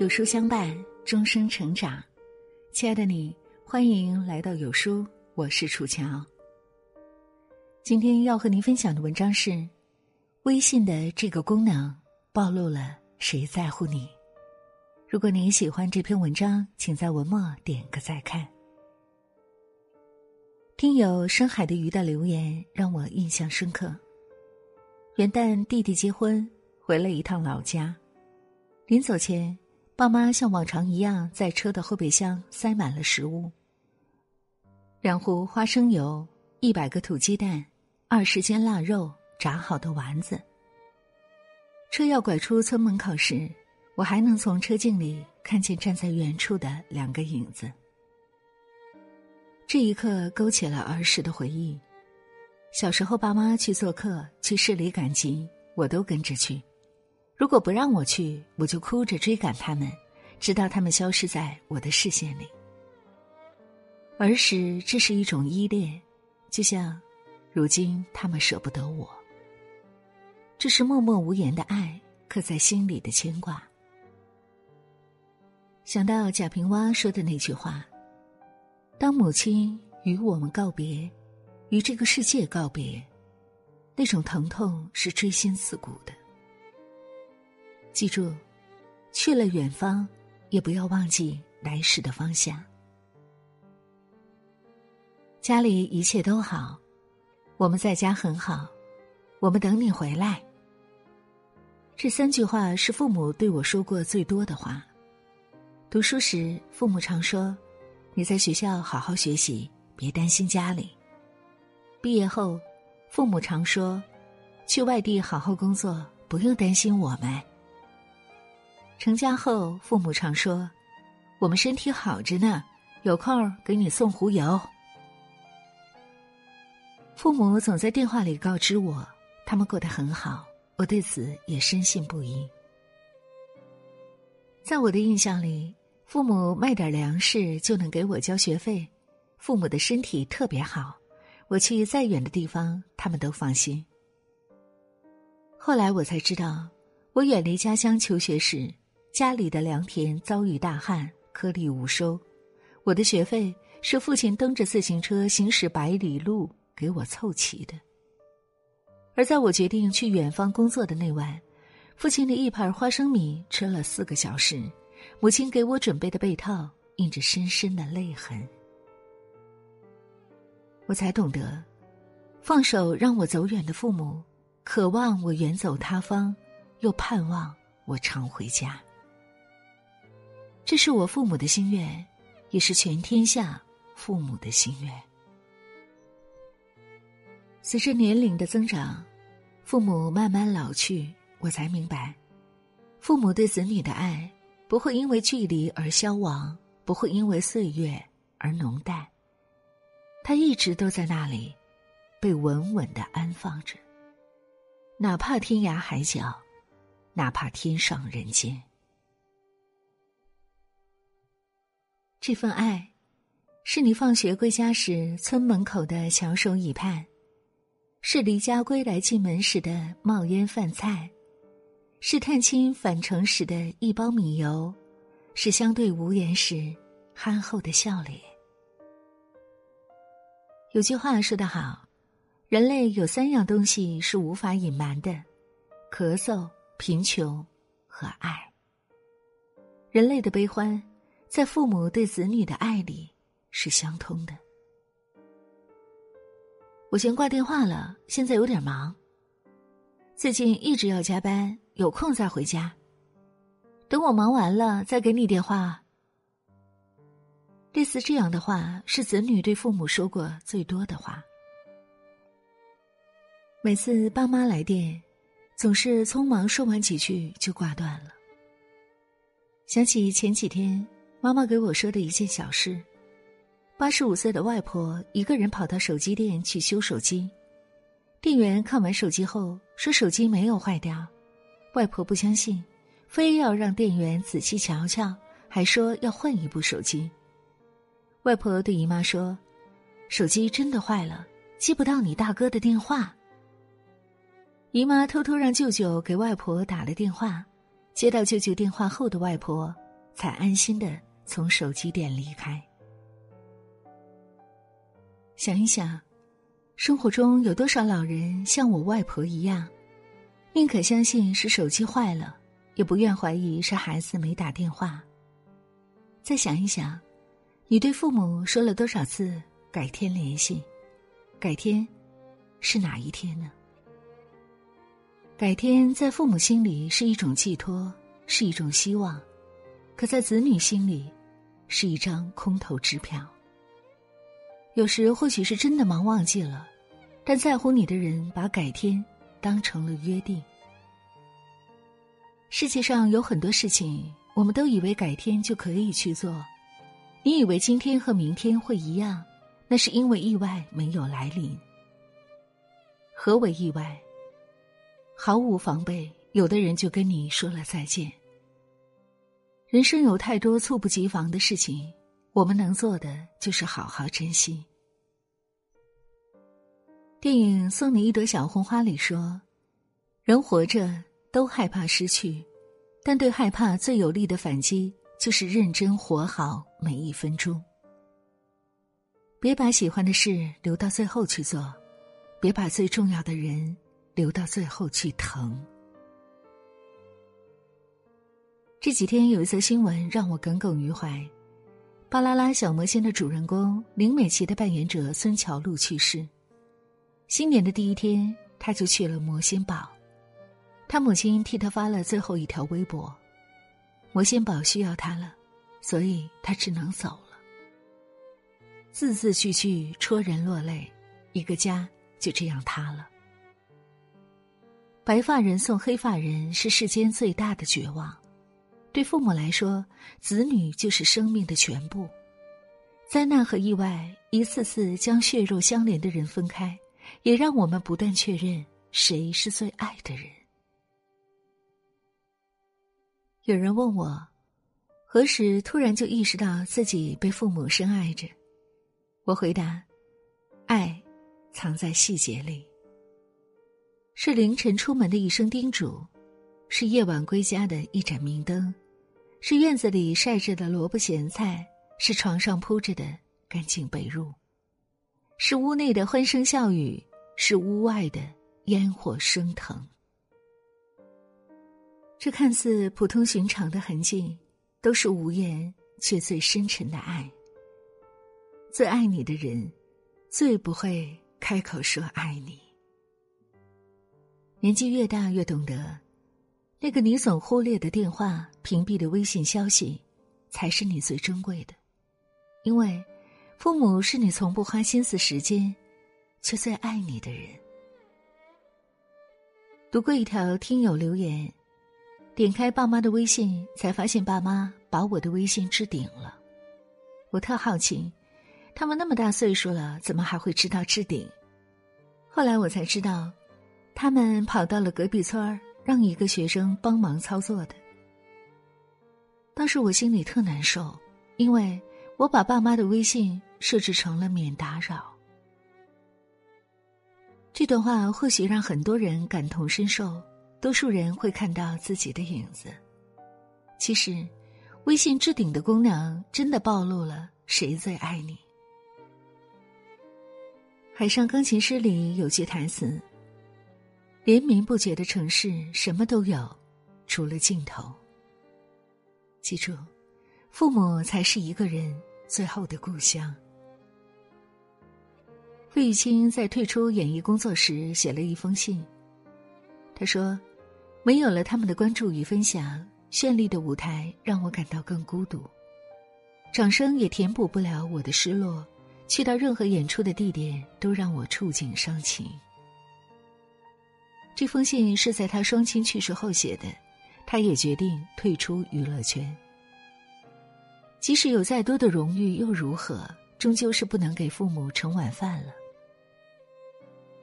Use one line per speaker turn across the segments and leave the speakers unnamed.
有书相伴，终生成长。亲爱的你，欢迎来到有书，我是楚乔。今天要和您分享的文章是：微信的这个功能暴露了谁在乎你。如果您喜欢这篇文章，请在文末点个再看。听友深海的鱼的留言让我印象深刻。元旦弟弟结婚，回了一趟老家，临走前。爸妈像往常一样，在车的后备箱塞满了食物：两壶花生油、一百个土鸡蛋、二十斤腊肉、炸好的丸子。车要拐出村门口时，我还能从车镜里看见站在远处的两个影子。这一刻勾起了儿时的回忆。小时候，爸妈去做客、去市里赶集，我都跟着去。如果不让我去，我就哭着追赶他们，直到他们消失在我的视线里。儿时，这是一种依恋，就像如今他们舍不得我。这是默默无言的爱，刻在心里的牵挂。想到贾平凹说的那句话：“当母亲与我们告别，与这个世界告别，那种疼痛是锥心刺骨的。”记住，去了远方，也不要忘记来时的方向。家里一切都好，我们在家很好，我们等你回来。这三句话是父母对我说过最多的话。读书时，父母常说：“你在学校好好学习，别担心家里。”毕业后，父母常说：“去外地好好工作，不用担心我们。”成家后，父母常说：“我们身体好着呢，有空给你送壶油。”父母总在电话里告知我，他们过得很好，我对此也深信不疑。在我的印象里，父母卖点粮食就能给我交学费，父母的身体特别好，我去再远的地方，他们都放心。后来我才知道，我远离家乡求学时。家里的良田遭遇大旱，颗粒无收，我的学费是父亲蹬着自行车行驶百里路给我凑齐的。而在我决定去远方工作的那晚，父亲的一盘花生米吃了四个小时，母亲给我准备的被套印着深深的泪痕。我才懂得，放手让我走远的父母，渴望我远走他方，又盼望我常回家。这是我父母的心愿，也是全天下父母的心愿。随着年龄的增长，父母慢慢老去，我才明白，父母对子女的爱不会因为距离而消亡，不会因为岁月而浓淡。他一直都在那里，被稳稳的安放着，哪怕天涯海角，哪怕天上人间。这份爱，是你放学归家时村门口的翘首以盼，是离家归来进门时的冒烟饭菜，是探亲返程时的一包米油，是相对无言时憨厚的笑脸。有句话说得好，人类有三样东西是无法隐瞒的：咳嗽、贫穷和爱。人类的悲欢。在父母对子女的爱里是相通的。我先挂电话了，现在有点忙。最近一直要加班，有空再回家。等我忙完了再给你电话。类似这样的话，是子女对父母说过最多的话。每次爸妈来电，总是匆忙说完几句就挂断了。想起前几天。妈妈给我说的一件小事：八十五岁的外婆一个人跑到手机店去修手机，店员看完手机后说手机没有坏掉，外婆不相信，非要让店员仔细瞧瞧，还说要换一部手机。外婆对姨妈说：“手机真的坏了，接不到你大哥的电话。”姨妈偷偷让舅舅给外婆打了电话，接到舅舅电话后的外婆。才安心的从手机店离开。想一想，生活中有多少老人像我外婆一样，宁可相信是手机坏了，也不愿怀疑是孩子没打电话。再想一想，你对父母说了多少次“改天联系”，改天是哪一天呢？改天在父母心里是一种寄托，是一种希望，可在子女心里，是一张空头支票。有时或许是真的忙忘记了，但在乎你的人把改天当成了约定。世界上有很多事情，我们都以为改天就可以去做。你以为今天和明天会一样，那是因为意外没有来临。何为意外？毫无防备，有的人就跟你说了再见。人生有太多猝不及防的事情，我们能做的就是好好珍惜。电影《送你一朵小红花》里说：“人活着都害怕失去，但对害怕最有力的反击就是认真活好每一分钟。别把喜欢的事留到最后去做，别把最重要的人。”留到最后去疼。这几天有一则新闻让我耿耿于怀，《巴啦啦小魔仙》的主人公林美琪的扮演者孙乔璐去世。新年的第一天，他就去了魔仙堡，他母亲替他发了最后一条微博：“魔仙堡需要他了，所以他只能走了。”字字句句戳人落泪，一个家就这样塌了。白发人送黑发人是世间最大的绝望，对父母来说，子女就是生命的全部。灾难和意外一次次将血肉相连的人分开，也让我们不断确认谁是最爱的人。有人问我，何时突然就意识到自己被父母深爱着？我回答：爱，藏在细节里。是凌晨出门的一声叮嘱，是夜晚归家的一盏明灯，是院子里晒着的萝卜咸菜，是床上铺着的干净被褥，是屋内的欢声笑语，是屋外的烟火升腾。这看似普通寻常的痕迹，都是无言却最深沉的爱。最爱你的人，最不会开口说爱你。年纪越大，越懂得，那个你总忽略的电话、屏蔽的微信消息，才是你最珍贵的。因为，父母是你从不花心思、时间，却最爱你的人。读过一条听友留言，点开爸妈的微信，才发现爸妈把我的微信置顶了。我特好奇，他们那么大岁数了，怎么还会知道置顶？后来我才知道。他们跑到了隔壁村儿，让一个学生帮忙操作的。当时我心里特难受，因为我把爸妈的微信设置成了免打扰。这段话或许让很多人感同身受，多数人会看到自己的影子。其实，微信置顶的功能真的暴露了谁最爱你。《海上钢琴师》里有句台词。连绵不绝的城市，什么都有，除了尽头。记住，父母才是一个人最后的故乡。费玉清在退出演艺工作时写了一封信。他说：“没有了他们的关注与分享，绚丽的舞台让我感到更孤独，掌声也填补不了我的失落。去到任何演出的地点，都让我触景伤情。”这封信是在他双亲去世后写的，他也决定退出娱乐圈。即使有再多的荣誉又如何？终究是不能给父母盛晚饭了。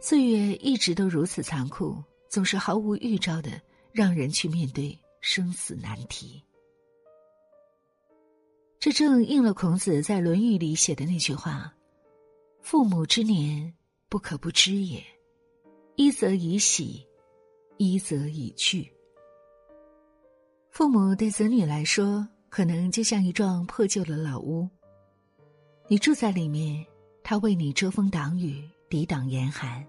岁月一直都如此残酷，总是毫无预兆的让人去面对生死难题。这正应了孔子在《论语》里写的那句话：“父母之年，不可不知也。”一则以喜，一则以惧。父母对子女来说，可能就像一幢破旧的老屋。你住在里面，他为你遮风挡雨、抵挡严寒，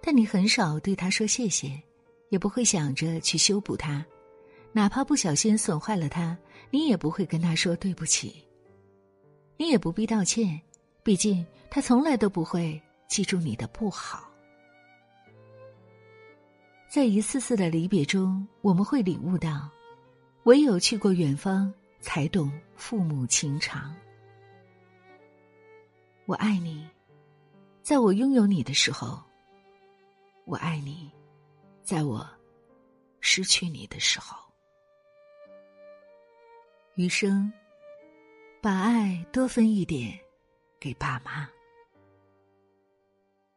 但你很少对他说谢谢，也不会想着去修补它，哪怕不小心损坏了它，你也不会跟他说对不起。你也不必道歉，毕竟他从来都不会记住你的不好。在一次次的离别中，我们会领悟到，唯有去过远方，才懂父母情长。我爱你，在我拥有你的时候；我爱你，在我失去你的时候。余生，把爱多分一点给爸妈。